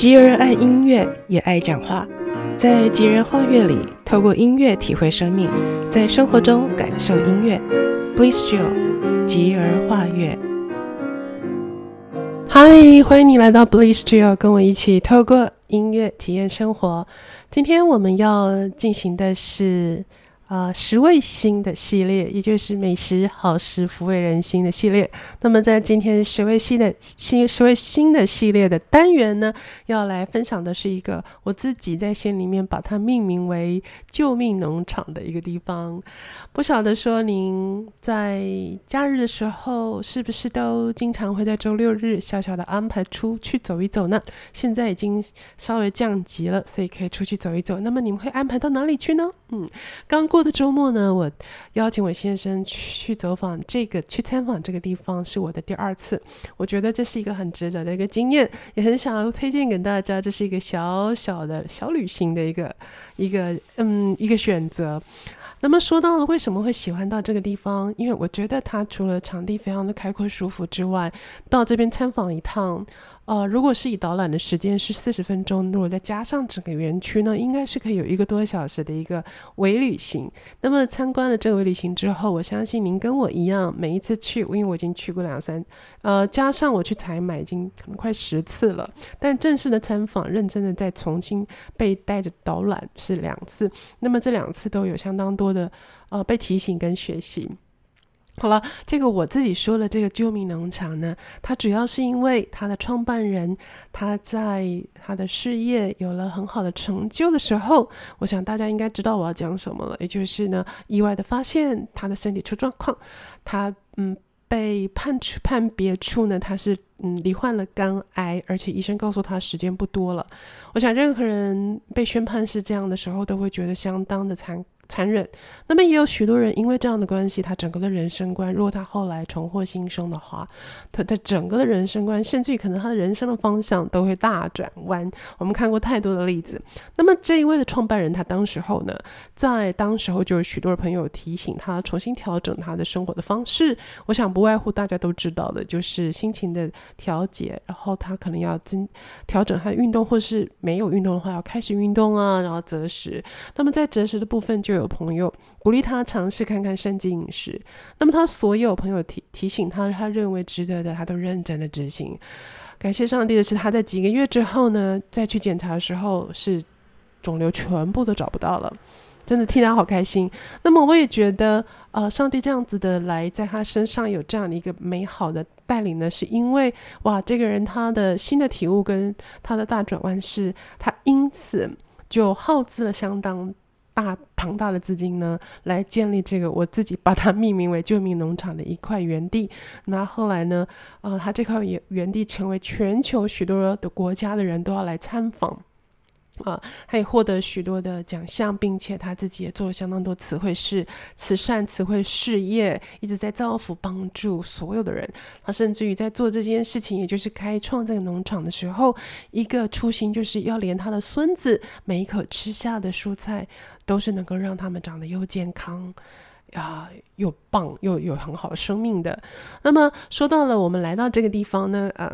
吉儿爱音乐，也爱讲话。在吉人画乐里，透过音乐体会生命，在生活中感受音乐。Bliss Jill，吉儿画乐。嗨，欢迎你来到 Bliss Jill，跟我一起透过音乐体验生活。今天我们要进行的是。啊、呃，食味心的系列，也就是美食好食抚慰人心的系列。那么，在今天食味新的新食味新的系列的单元呢，要来分享的是一个我自己在心里面把它命名为“救命农场”的一个地方。不晓得说您在假日的时候，是不是都经常会在周六日小小的安排出去走一走呢？现在已经稍微降级了，所以可以出去走一走。那么你们会安排到哪里去呢？嗯，刚过。过的周末呢，我邀请我先生去走访这个，去参访这个地方，是我的第二次。我觉得这是一个很值得的一个经验，也很想要推荐给大家。这是一个小小的小旅行的一个一个嗯一个选择。那么说到了为什么会喜欢到这个地方，因为我觉得它除了场地非常的开阔舒服之外，到这边参访一趟。呃，如果是以导览的时间是四十分钟，如果再加上整个园区呢，应该是可以有一个多小时的一个微旅行。那么参观了这个微旅行之后，我相信您跟我一样，每一次去，因为我已经去过两三，呃，加上我去采买，已经可能快十次了。但正式的参访，认真的再重新被带着导览是两次。那么这两次都有相当多的呃被提醒跟学习。好了，这个我自己说的这个救命农场呢，它主要是因为它的创办人他在他的事业有了很好的成就的时候，我想大家应该知道我要讲什么了，也就是呢，意外的发现他的身体出状况，他嗯被判处判别处呢，他是嗯罹患了肝癌，而且医生告诉他时间不多了。我想任何人被宣判是这样的时候，都会觉得相当的残。残忍。那么也有许多人因为这样的关系，他整个的人生观，如果他后来重获新生的话，他的整个的人生观，甚至于可能他的人生的方向都会大转弯。我们看过太多的例子。那么这一位的创办人，他当时候呢，在当时候就有许多的朋友提醒他重新调整他的生活的方式。我想不外乎大家都知道的，就是心情的调节，然后他可能要增调整他的运动，或是没有运动的话要开始运动啊，然后择食。那么在择食的部分就有。有朋友鼓励他尝试看看生机饮食，那么他所有朋友提提醒他，他认为值得的，他都认真的执行。感谢上帝的是，他在几个月之后呢，再去检查的时候，是肿瘤全部都找不到了，真的替他好开心。那么我也觉得，呃，上帝这样子的来在他身上有这样的一个美好的带领呢，是因为哇，这个人他的新的体悟跟他的大转弯是，他因此就耗资了相当。大庞大的资金呢，来建立这个我自己把它命名为“救命农场”的一块园地。那后来呢，呃，它这块园园地成为全球许多的国家的人都要来参访。啊，他也获得许多的奖项，并且他自己也做了相当多慈惠事、慈善慈惠事业，一直在造福帮助所有的人。他甚至于在做这件事情，也就是开创这个农场的时候，一个初心就是要连他的孙子每一口吃下的蔬菜，都是能够让他们长得又健康啊，又棒又有很好的生命的。那么说到了我们来到这个地方呢，呃。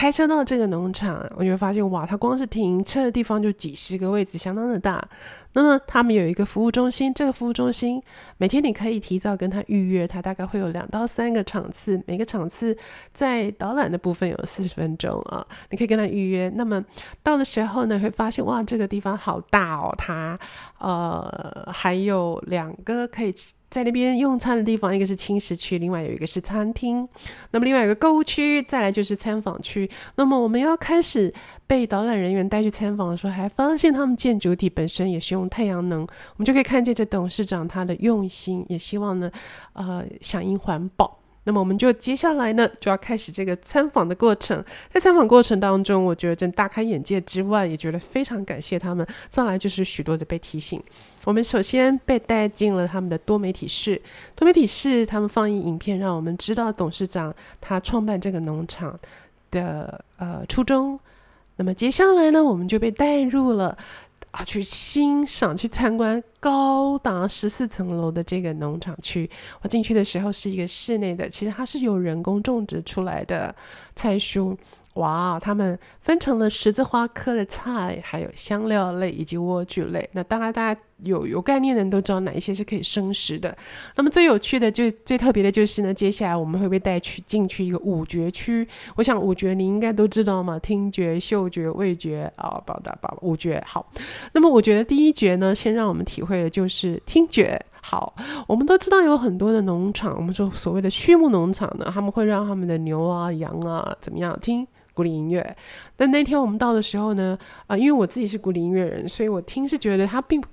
开车到这个农场，我就会发现哇，它光是停车的地方就几十个位置，相当的大。那么他们有一个服务中心，这个服务中心每天你可以提早跟他预约，它大概会有两到三个场次，每个场次在导览的部分有四十分钟啊，你可以跟他预约。那么到的时候呢，会发现哇，这个地方好大哦，它呃还有两个可以。在那边用餐的地方，一个是轻食区，另外有一个是餐厅。那么另外有个购物区，再来就是参访区。那么我们要开始被导览人员带去参访的时候，还发现他们建筑体本身也是用太阳能，我们就可以看见这董事长他的用心，也希望呢，呃，响应环保。那么我们就接下来呢，就要开始这个参访的过程。在参访过程当中，我觉得真大开眼界之外，也觉得非常感谢他们。再来就是许多的被提醒。我们首先被带进了他们的多媒体室，多媒体室他们放映影片，让我们知道董事长他创办这个农场的呃初衷。那么接下来呢，我们就被带入了。啊，去欣赏、去参观高达十四层楼的这个农场区。我进去的时候是一个室内的，其实它是有人工种植出来的菜蔬。哇，他们分成了十字花科的菜，还有香料类以及莴苣类。那当然，大家有有概念的人都知道哪一些是可以生食的。那么最有趣的就最特别的就是呢，接下来我们会被带去进去一个五觉区。我想五觉你应该都知道嘛，听觉、嗅觉、味觉啊，报道报五觉。好，那么我觉得第一觉呢，先让我们体会的就是听觉。好，我们都知道有很多的农场，我们说所谓的畜牧农场呢，他们会让他们的牛啊、羊啊怎么样听古典音乐。但那天我们到的时候呢，啊、因为我自己是古典音乐人，所以我听是觉得他并不。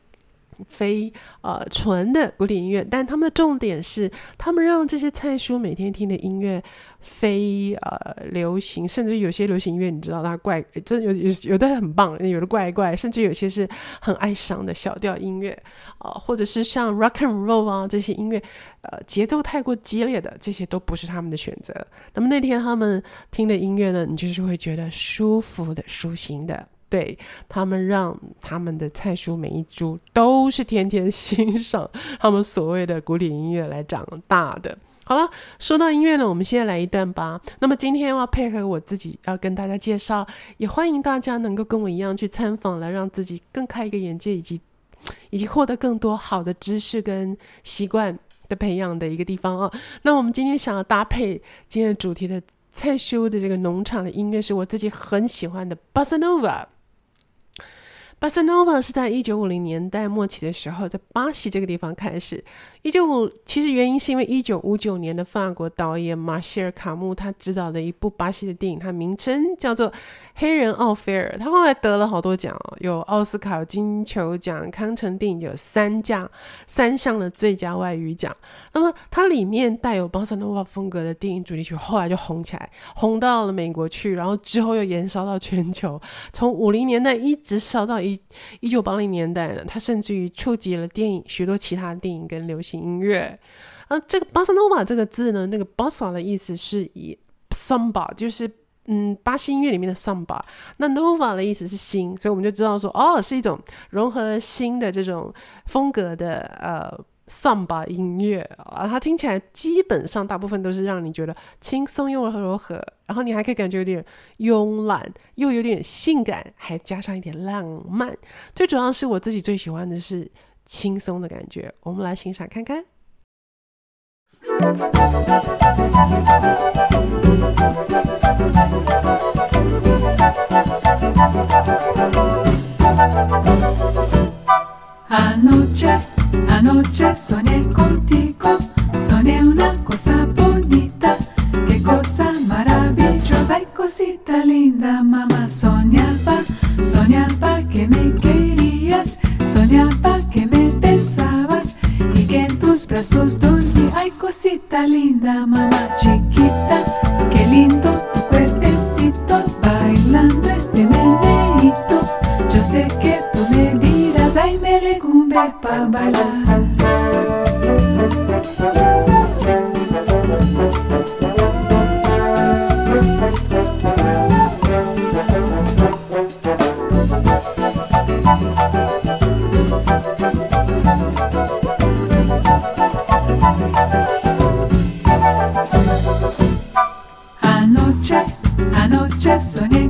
非呃纯的古典音乐，但他们的重点是，他们让这些菜叔每天听的音乐非呃流行，甚至有些流行音乐，你知道它怪，真有有有的很棒，有的怪怪，甚至有些是很哀伤的小调音乐啊、呃，或者是像 rock and roll 啊这些音乐，呃节奏太过激烈的，这些都不是他们的选择。那么那天他们听的音乐呢，你就是会觉得舒服的、舒心的。对，他们让他们的菜叔每一株都是天天 欣赏他们所谓的古典音乐来长大的。好了，说到音乐呢，我们现在来一段吧。那么今天要配合我自己要跟大家介绍，也欢迎大家能够跟我一样去参访，来让自己更开一个眼界，以及以及获得更多好的知识跟习惯的培养的一个地方啊。那我们今天想要搭配今天的主题的菜叔的这个农场的音乐，是我自己很喜欢的 Bossa Nova。巴塞诺瓦是在一九五零年代末期的时候，在巴西这个地方开始。一九五其实原因是因为一九五九年的法国导演马歇尔·卡穆他执导的一部巴西的电影，它名称叫做《黑人奥菲尔》。他后来得了好多奖哦，有奥斯卡、金球奖、康城电影有三项三项的最佳外语奖。那么它里面带有巴塞诺瓦风格的电影主题曲，后来就红起来，红到了美国去，然后之后又延烧到全球，从五零年代一直烧到。一一九八零年代呢，他甚至于触及了电影许多其他电影跟流行音乐。啊，这个巴萨诺瓦这个字呢，那个巴萨的意思是以 samba，就是嗯巴西音乐里面的 samba。那 nova 的意思是新，所以我们就知道说，哦，是一种融合了新的这种风格的呃。桑巴音乐啊，它听起来基本上大部分都是让你觉得轻松又柔和，然后你还可以感觉有点慵懒，又有点性感，还加上一点浪漫。最主要是我自己最喜欢的是轻松的感觉，我们来欣赏看看。Anoche soñé contigo, soñé una cosa bonita, qué cosa maravillosa y cosita linda, mamá. Soñaba, soñaba que me querías, soñaba que me besabas y que en tus brazos dormí. Ay, cosita linda, mamá chiquita. pa' bailar. Anoche, anoche soñé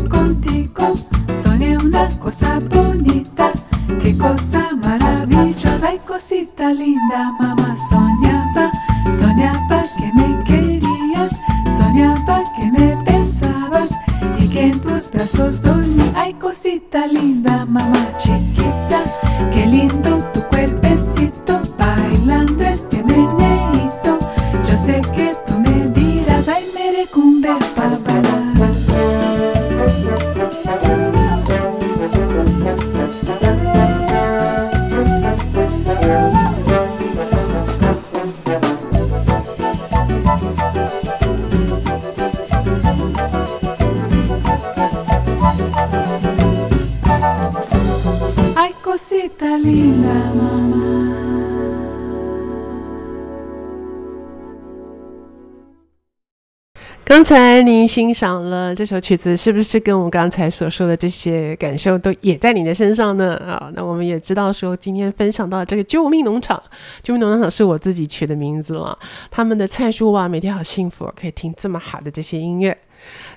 Thank you. 刚才您欣赏了这首曲子，是不是跟我们刚才所说的这些感受都也在你的身上呢？啊，那我们也知道说，今天分享到这个救命农场，救命农场是我自己取的名字了。他们的菜叔哇，每天好幸福，可以听这么好的这些音乐。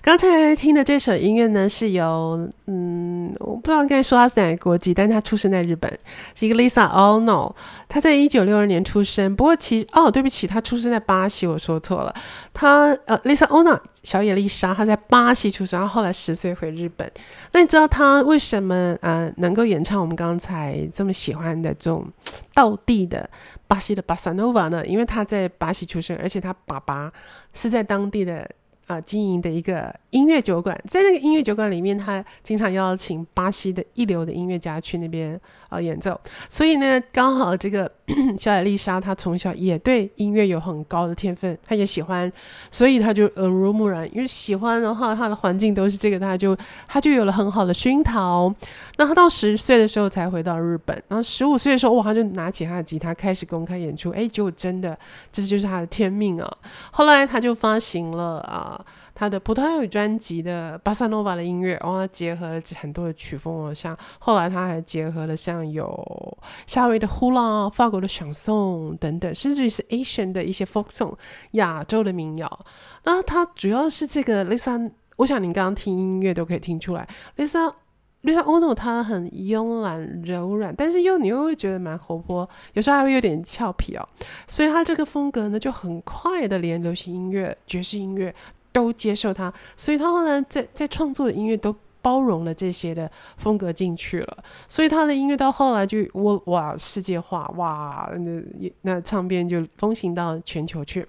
刚才听的这首音乐呢，是由嗯，我不知道该说他是哪个国籍，但是他出生在日本，是一个 Lisa Ono。他在一九六二年出生，不过其哦，对不起，他出生在巴西，我说错了。他呃，Lisa Ono 小野丽莎，他在巴西出生，然后后来十岁回日本。那你知道他为什么呃能够演唱我们刚才这么喜欢的这种道地的巴西的巴萨诺瓦呢？因为他在巴西出生，而且他爸爸是在当地的。啊、经营的一个音乐酒馆，在那个音乐酒馆里面，他经常邀请巴西的一流的音乐家去那边啊、演奏。所以呢，刚好这个 小野丽莎，她从小也对音乐有很高的天分，她也喜欢，所以她就耳濡目染。因为喜欢的话，她的环境都是这个，她就她就有了很好的熏陶。那她到十岁的时候才回到日本，然后十五岁的时候，哇，她就拿起她的吉他开始公开演出。哎，结果真的，这就是她的天命啊！后来她就发行了啊。他的葡萄牙语专辑的巴萨诺瓦的音乐，然后他结合了很多的曲风哦，像后来他还结合了像有夏威夷的呼啦、法国的响颂等等，甚至于是 Asian 的一些 folk song 亚洲的民谣。那他主要是这个 Lisa，我想你刚刚听音乐都可以听出来，Lisa Lisa Ono 他很慵懒柔软，但是又你又会觉得蛮活泼，有时候还会有点俏皮哦。所以他这个风格呢，就很快的连流行音乐、爵士音乐。都接受他，所以他后来在在创作的音乐都包容了这些的风格进去了，所以他的音乐到后来就哇哇世界化哇，那那唱片就风行到全球去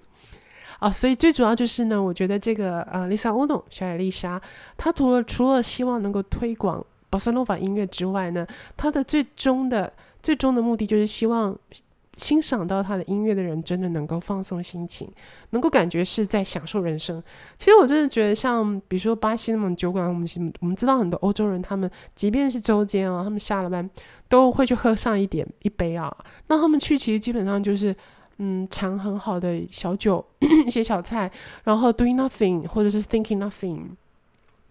啊，所以最主要就是呢，我觉得这个呃，Lisa Ono 小野丽莎，她除了除了希望能够推广波萨诺瓦音乐之外呢，她的最终的最终的目的就是希望。欣赏到他的音乐的人，真的能够放松心情，能够感觉是在享受人生。其实我真的觉得，像比如说巴西那种酒馆，我们我们知道很多欧洲人，他们即便是周间啊，他们下了班都会去喝上一点一杯啊。那他们去其实基本上就是，嗯，尝很好的小酒，一些小菜，然后 doing nothing 或者是 thinking nothing。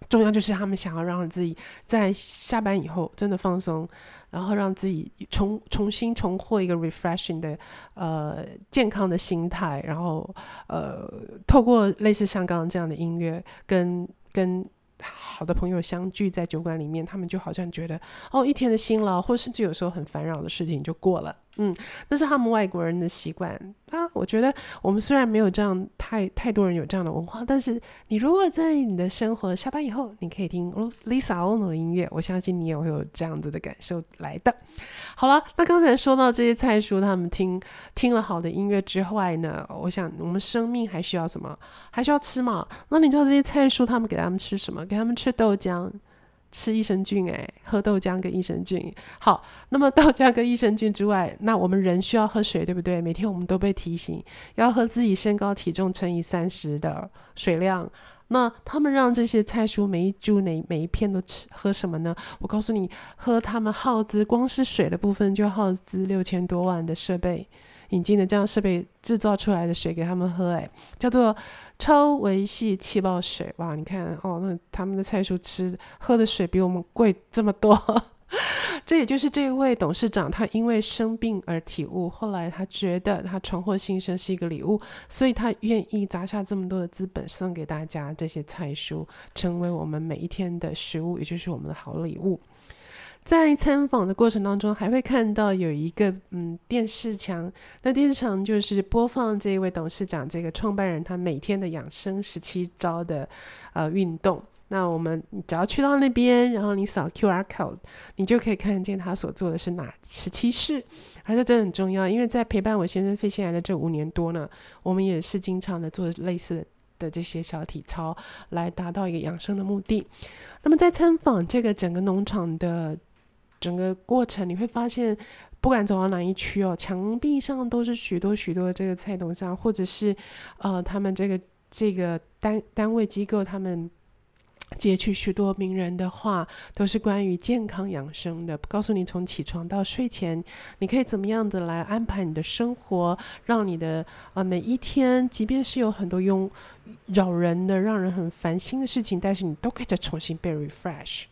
重要就是他们想要让自己在下班以后真的放松，然后让自己重重新重获一个 refreshing 的呃健康的心态，然后呃透过类似像刚刚这样的音乐跟跟。好的朋友相聚在酒馆里面，他们就好像觉得哦，一天的辛劳，或甚至有时候很烦扰的事情就过了。嗯，那是他们外国人的习惯啊。我觉得我们虽然没有这样太太多人有这样的文化，但是你如果在你的生活下班以后，你可以听 Lisa Ono 的音乐，我相信你也会有这样子的感受来的。好了，那刚才说到这些菜叔他们听听了好的音乐之外呢，我想我们生命还需要什么？还需要吃嘛？那你知道这些菜叔他们给他们吃什么？给他们吃豆浆，吃益生菌，诶，喝豆浆跟益生菌。好，那么豆浆跟益生菌之外，那我们人需要喝水，对不对？每天我们都被提醒要喝自己身高体重乘以三十的水量。那他们让这些菜蔬每一株、每每一片都吃喝什么呢？我告诉你，喝他们耗资光是水的部分就耗资六千多万的设备。引进的这样设备制造出来的水给他们喝，哎，叫做超维系气泡水。哇，你看哦，那他们的菜蔬吃喝的水比我们贵这么多。这也就是这位董事长他因为生病而体悟，后来他觉得他重获新生是一个礼物，所以他愿意砸下这么多的资本送给大家这些菜蔬，成为我们每一天的食物，也就是我们的好礼物。在参访的过程当中，还会看到有一个嗯电视墙，那电视墙就是播放这一位董事长这个创办人他每天的养生十七招的呃运动。那我们只要去到那边，然后你扫 QR code，你就可以看见他所做的是哪十七式，而且这很重要，因为在陪伴我先生肺腺癌的这五年多呢，我们也是经常的做类似的这些小体操，来达到一个养生的目的。那么在参访这个整个农场的。整个过程你会发现，不管走到哪一区哦，墙壁上都是许多许多这个菜农上，或者是呃，他们这个这个单单位机构，他们截取许多名人的话，都是关于健康养生的，告诉你从起床到睡前，你可以怎么样的来安排你的生活，让你的呃每一天，即便是有很多用扰人的、让人很烦心的事情，但是你都可以再重新被 refresh。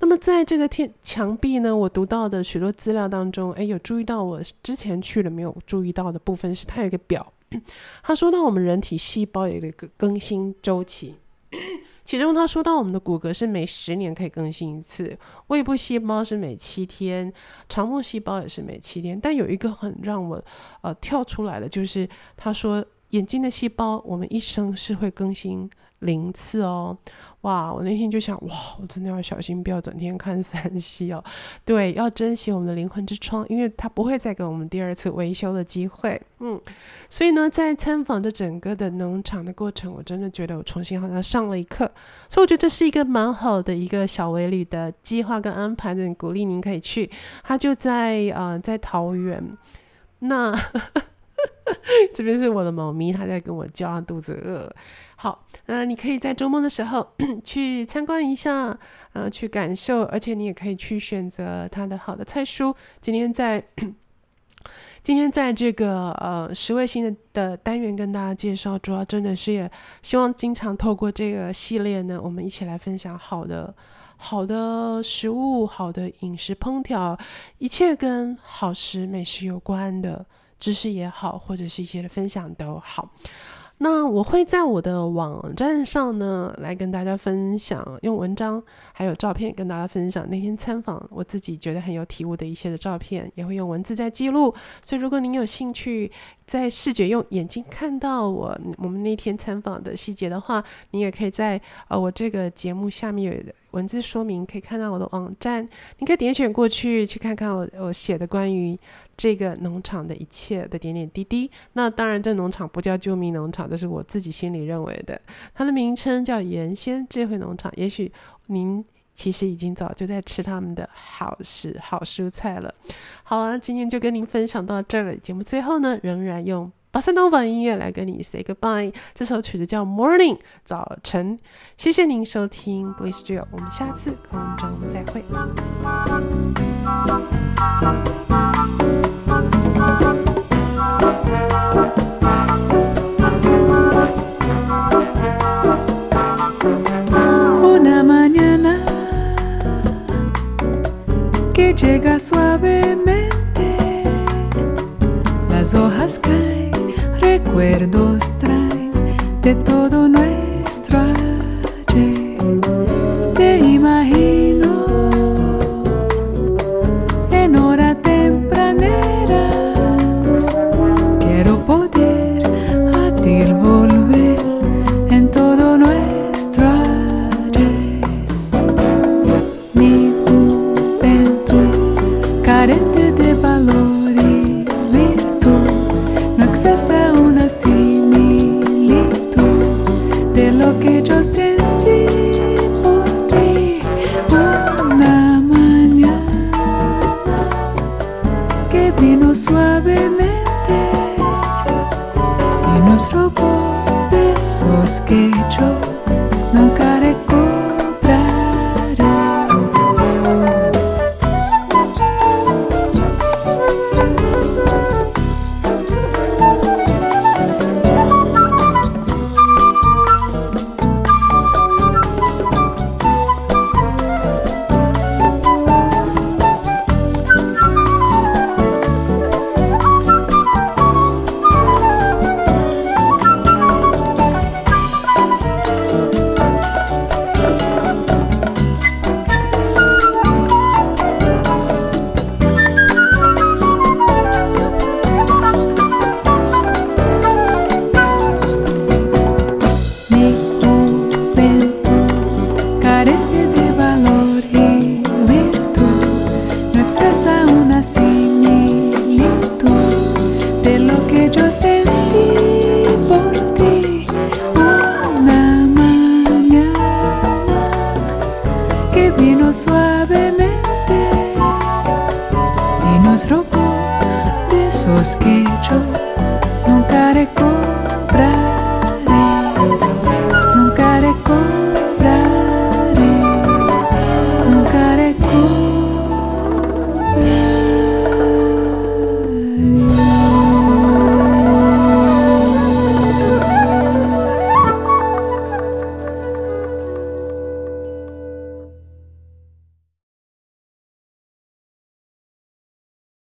那么在这个天墙壁呢，我读到的许多资料当中，诶，有注意到我之前去了没有注意到的部分是，它有一个表，他说到我们人体细胞有一个更新周期，其中他说到，我们的骨骼是每十年可以更新一次，胃部细胞是每七天，肠膜细胞也是每七天。但有一个很让我呃跳出来的，就是他说眼睛的细胞，我们一生是会更新。零次哦，哇！我那天就想，哇，我真的要小心，不要整天看三 C 哦。对，要珍惜我们的灵魂之窗，因为它不会再给我们第二次维修的机会。嗯，所以呢，在参访这整个的农场的过程，我真的觉得我重新好像上了一课。所以我觉得这是一个蛮好的一个小微旅的计划跟安排，很鼓励您可以去。他就在呃，在桃园。那 这边是我的猫咪，它在跟我叫，肚子饿。好，呃，你可以在周末的时候 去参观一下，呃，去感受，而且你也可以去选择它的好的菜蔬。今天在 今天在这个呃食味心的的单元跟大家介绍，主要真的是也希望经常透过这个系列呢，我们一起来分享好的好的食物、好的饮食烹调，一切跟好食美食有关的知识也好，或者是一些的分享都好。那我会在我的网站上呢，来跟大家分享，用文章还有照片跟大家分享那天参访我自己觉得很有体悟的一些的照片，也会用文字在记录。所以如果您有兴趣在视觉用眼睛看到我我们那天参访的细节的话，你也可以在呃我这个节目下面有文字说明，可以看到我的网站，你可以点选过去去看看我我写的关于。这个农场的一切的点点滴滴，那当然，这农场不叫救命农场，这是我自己心里认为的。它的名称叫原先智慧农场。也许您其实已经早就在吃他们的好食好蔬菜了。好了，今天就跟您分享到这儿了。节目最后呢，仍然用巴塞诺瓦音乐来跟你 say goodbye。这首曲子叫《Morning》早晨。谢谢您收听 Bliss Radio，我们下次空中再会。llega suavemente. Las hojas caen, recuerdos traen de todo nuestro